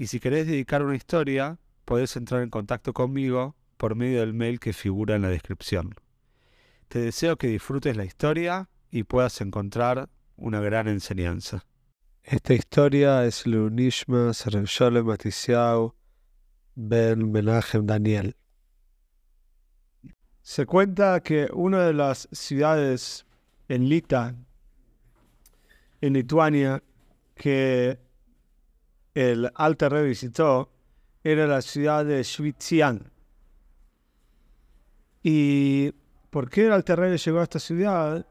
y si querés dedicar una historia, podés entrar en contacto conmigo por medio del mail que figura en la descripción. Te deseo que disfrutes la historia y puedas encontrar una gran enseñanza. Esta historia es Lunishma Sholem Matisiau Ben Menachem Daniel. Se cuenta que una de las ciudades en Lita, en Lituania, que el Alter Rebbe visitó era la ciudad de Schwitzian. ¿Y por qué el Alter Rebbe llegó a esta ciudad?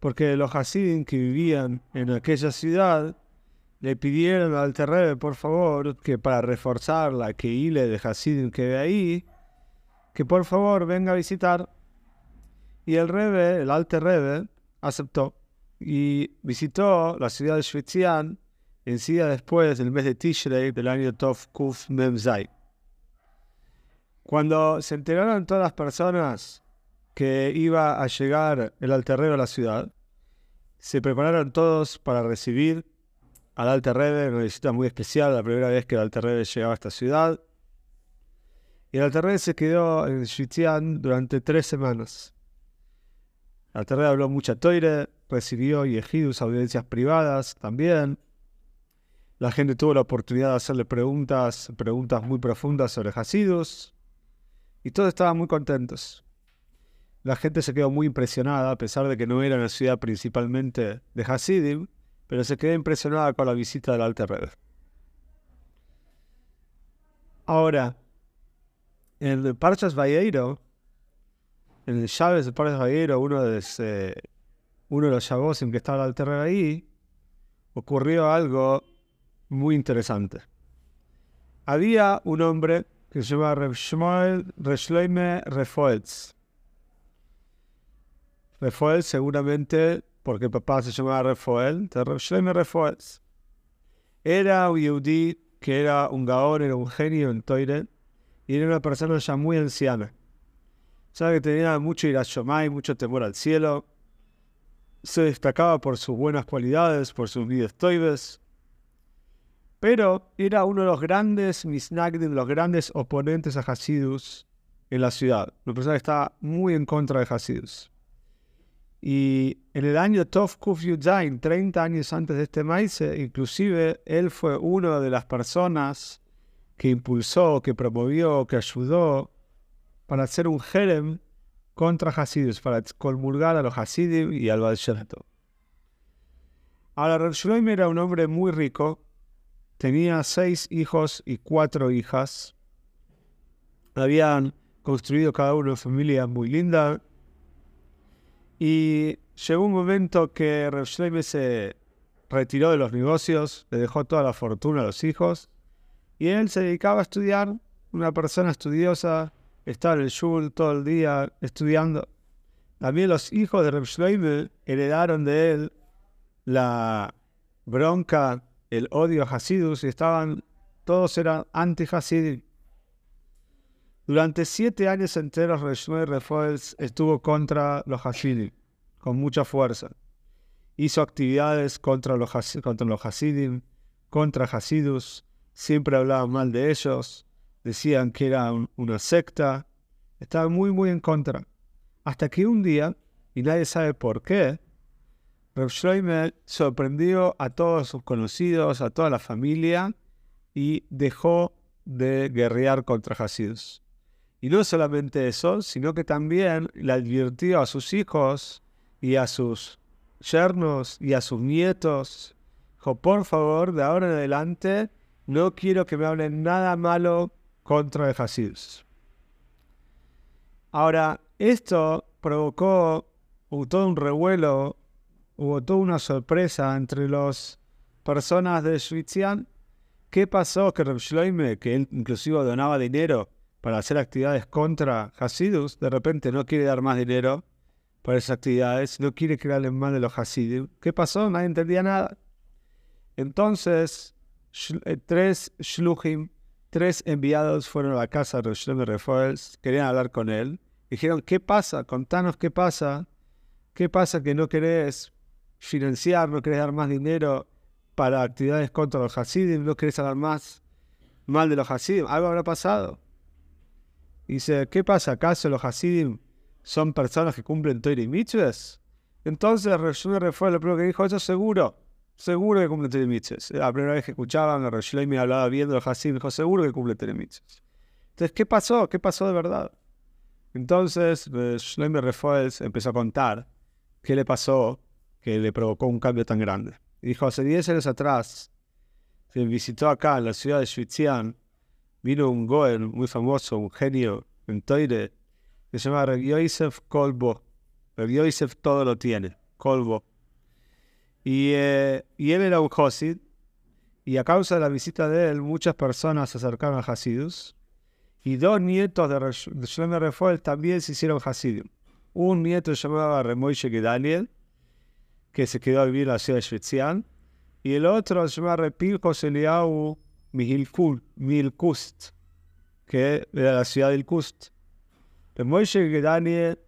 Porque los Hasidim que vivían en aquella ciudad le pidieron al Alter Rebbe, por favor, que para reforzar la Keile de Hasidim que ve ahí, que por favor venga a visitar. Y el Rebbe, el Alter Rebbe, aceptó y visitó la ciudad de Schwitzian en sí después del mes de Tishrei del año Tov Kuf Memzai. Cuando se enteraron todas las personas que iba a llegar el alterrebe a la ciudad, se prepararon todos para recibir al alterrebe, una visita muy especial, la primera vez que el alterrebe llegaba a esta ciudad. Y el alterrebe se quedó en Shitian durante tres semanas. El alterrebe habló mucha toire, recibió yejidus, audiencias privadas también. La gente tuvo la oportunidad de hacerle preguntas, preguntas muy profundas sobre Hasidus, y todos estaban muy contentos. La gente se quedó muy impresionada, a pesar de que no era una ciudad principalmente de Hasidim, pero se quedó impresionada con la visita del Alter. Ahora, en el Parchas Valleiro, en el Chávez de Parchas Valleiro, uno de, uno de los en que estaba el Alter Rebbe ahí, ocurrió algo muy interesante. Había un hombre que se llamaba Reb Shmuel Reshleime Refoetz. Refoel seguramente porque papá se llamaba Refoel, Reb Shleime Refoetz. Era un yudí que era un gaón, era un genio en Toire, y era una persona ya muy anciana. Sabe que tenía mucho irashomai, mucho temor al cielo. Se destacaba por sus buenas cualidades, por sus vidas toibes pero era uno de los grandes misnagdim, los grandes oponentes a Hasidus en la ciudad. Una persona que estaba muy en contra de Hasidus. Y en el año Tov Kuf Yudzain, 30 años antes de este maíz, inclusive él fue una de las personas que impulsó, que promovió, que ayudó para hacer un jerem contra Hasidus, para colmulgar a los Hasidim y al Baal Ahora, Reb era un hombre muy rico, tenía seis hijos y cuatro hijas. Habían construido cada uno una familia muy linda. Y llegó un momento que Reb se retiró de los negocios, le dejó toda la fortuna a los hijos. Y él se dedicaba a estudiar, una persona estudiosa, estaba en el shul todo el día estudiando. También los hijos de Reb heredaron de él la bronca el odio a Hasidus y estaban, todos eran anti-Hasidim. Durante siete años enteros, Reshmuel Refoels estuvo contra los Hasidim, con mucha fuerza. Hizo actividades contra los, contra los Hasidim, contra Hasidus, siempre hablaban mal de ellos, decían que era una secta, estaba muy, muy en contra. Hasta que un día, y nadie sabe por qué, Reb sorprendió a todos sus conocidos, a toda la familia, y dejó de guerrear contra Hasidus. Y no solamente eso, sino que también le advirtió a sus hijos y a sus yernos y a sus nietos, dijo, por favor, de ahora en adelante, no quiero que me hablen nada malo contra el. Ahora, esto provocó todo un revuelo hubo toda una sorpresa entre las personas de Schwitzian ¿qué pasó que Reb Shloime, que él inclusive donaba dinero para hacer actividades contra Hasidus, de repente no quiere dar más dinero para esas actividades, no quiere hablen mal de los Hasidim? ¿Qué pasó? Nadie entendía nada. Entonces, eh, tres Shluchim, tres enviados fueron a la casa de Reb Shloime Refuels, querían hablar con él. Dijeron, ¿qué pasa? Contanos qué pasa. ¿Qué pasa que no querés financiar, no querés dar más dinero para actividades contra los Hasidim, no querés hablar más mal de los Hasidim? Algo habrá pasado. Dice, ¿qué pasa? ¿Acaso los Hasidim son personas que cumplen Torah Mitzvahs? Entonces Reshlomi fue lo primero que dijo, eso seguro, seguro que cumplen Torah Mitzvahs. La primera vez que escuchaban a me hablaba bien de los Hasidim, dijo, seguro que cumplen Torah Mitzvahs. Entonces, ¿qué pasó? ¿Qué pasó de verdad? Entonces Shlomi Refuel empezó a contar qué le pasó que le provocó un cambio tan grande. Y dijo, hace 10 años atrás, se visitó acá en la ciudad de Schwitzian, vino un Goel muy famoso, un genio en Toire, que se llama Yosef Kolbo. Yosef todo lo tiene, Kolbo. Y, eh, él era un Hasid, y a causa de la visita de él, muchas personas se acercaron a Hasidus, y dos nietos de, Shlomo Refuel también se hicieron Hasidim. Un nieto se llamaba Remoishe Gedaliel, que se quedó a vivir en la ciudad de Shvetzian, y el otro se llama Repilkos Eliau Milkust, que era la ciudad del Kust. Remoishe Gedaliel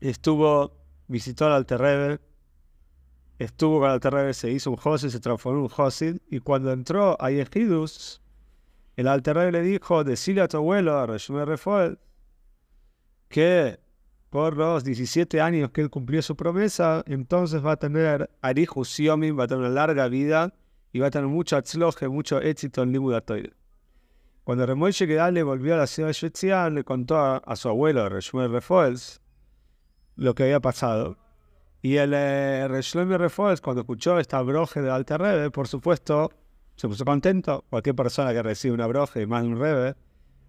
estuvo, visitó al Alterrebe, estuvo con el Alterrebe, se hizo un Josid, se transformó en un Josid, y cuando entró a Yehidus, el Alterrebe le dijo, decile a tu abuelo, a Refuel, que por los 17 años que él cumplió su promesa, entonces va a tener Arihus Yomim, va a tener una larga vida y va a tener mucho atzloje, mucho éxito en Limudatoide. Cuando Remoishe le volvió a la ciudad de Shetzian, le contó a, su abuelo, Reshmuel Refoels, lo que había pasado. Y el eh, Reshmuel cuando escuchó esta broje de Alter por supuesto, se puso contento. Cualquier persona que recibe una broje más de un Rebe,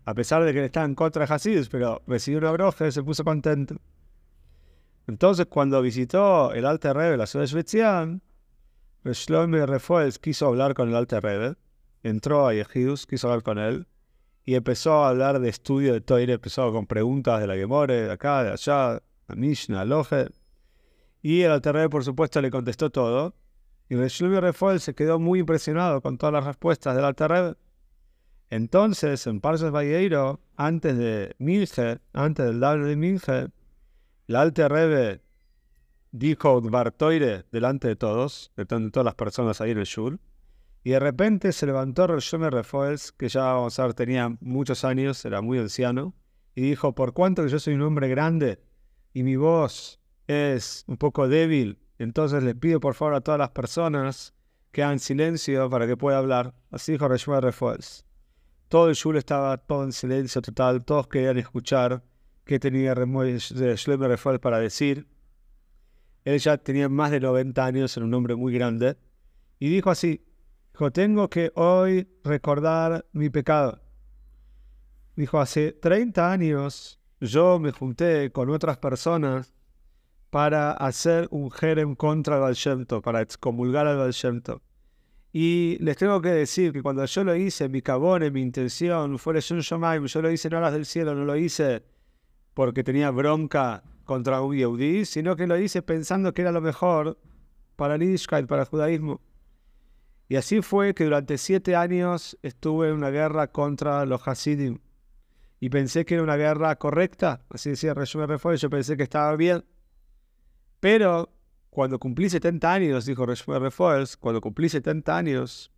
a pesar de que estaba en contra de Hasidus, pero recibió una broja se puso contento. Entonces, cuando visitó el Alter Rebbe, la ciudad de Shvetzian, Shlomo Refuels quiso hablar con el Alter Rebbe, entró a Yehidus, quiso hablar con él, y empezó a hablar de estudio de Toire, empezó con preguntas de la Gemore, de acá, de allá, a Mishnah, a Loje, y el Alter Rebbe, por supuesto, le contestó todo, y Shlomo Refuel se quedó muy impresionado con todas las respuestas del Alter Rebbe. Entonces, en Parshas Valleiro, antes de Milje, antes del Dable de Milje, el Alte Rebbe dijo Bartoire delante de todos, de todas las personas ahí en el Shul, y de repente se levantó Reshomer Refoels, que ya vamos a ver tenía muchos años, era muy anciano, y dijo, por cuanto que yo soy un hombre grande y mi voz es un poco débil, entonces le pido por favor a todas las personas que hagan silencio para que pueda hablar. Así dijo Reshomer Refoels. Todo el shul estaba todo en silencio total, todos querían escuchar qué tenía Refuel para decir. Él ya tenía más de 90 años, era un hombre muy grande, y dijo así, dijo, tengo que hoy recordar mi pecado. Dijo, hace 30 años yo me junté con otras personas para hacer un jerem contra el Baal para excomulgar al Baal y les tengo que decir que cuando yo lo hice, mi cabone, mi intención, fue yo yo lo hice no las del cielo, no lo hice porque tenía bronca contra un Yehudi, sino que lo hice pensando que era lo mejor para el Yiddishkeit, para el judaísmo. Y así fue que durante siete años estuve en una guerra contra los Hasidim. Y pensé que era una guerra correcta, así decía Resumen Refuel, yo pensé que estaba bien. Pero cuando cumplí 70 años, dijo Refuers, cuando cumplí 70 años,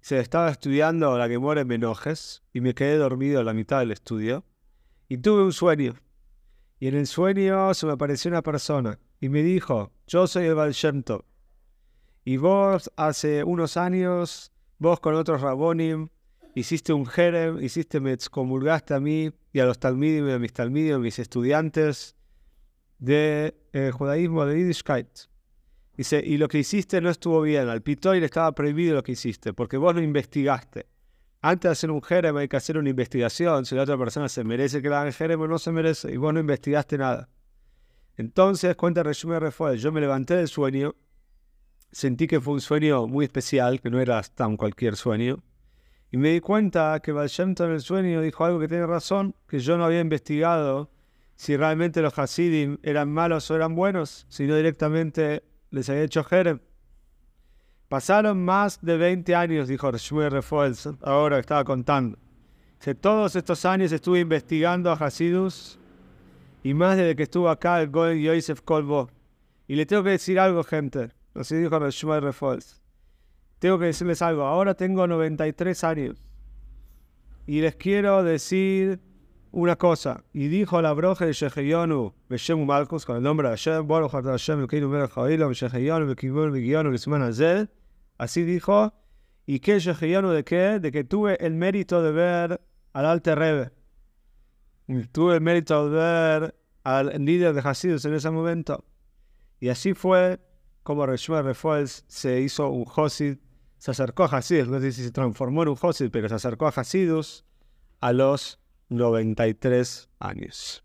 se estaba estudiando la que muere en Menojes y me quedé dormido a la mitad del estudio y tuve un sueño. Y en el sueño se me apareció una persona y me dijo, yo soy el Baal Y vos hace unos años, vos con otros Rabonim, hiciste un jerem, hiciste, me excomulgaste a mí y a los talmidim, a mis talmidim, a mis estudiantes, de eh, judaísmo de Yiddishkeit. Dice, y lo que hiciste no estuvo bien, al le estaba prohibido lo que hiciste, porque vos lo investigaste. Antes de hacer un jerem hay que hacer una investigación, si la otra persona se merece que la hagan jerem o no se merece, y vos no investigaste nada. Entonces, cuenta Resume Refuel, yo me levanté del sueño, sentí que fue un sueño muy especial, que no era tan cualquier sueño, Y me di cuenta que Baal en el sueño dijo algo que tiene razón, que yo no había investigado si realmente los Hasidim eran malos o eran buenos, sino directamente les había hecho Jerem. Pasaron más de 20 años, dijo Shmuel Refuels, ahora estaba contando. Hace todos estos años estuve investigando a Hasidus y más desde que estuvo acá el Goen Yosef Kolbo. Y le tengo que decir algo, gente. Así dijo Shmuel Refuels. Tengo que decirles algo. Ahora tengo 93 años. Y les quiero decir una cosa. Y dijo la broja de Sheheyonu, Beshem Malchus, con el nombre de Hashem, Baruch Hashem, Ekeinu Melech Ha'ilam, Sheheyonu, Bekibur, Begionu, Lisman Azel. Así dijo. ¿Y qué Sheheyonu de qué? De que tuve el mérito de ver al Alte Rebbe. Tuve el mérito de ver al líder de Hasidus en ese momento. Y así fue como Reshmuel Refuels se hizo un Josid, se acercó a Hasidus, no sé si se transformó en un Josid, pero se acercó a Hasidus a los 93 años.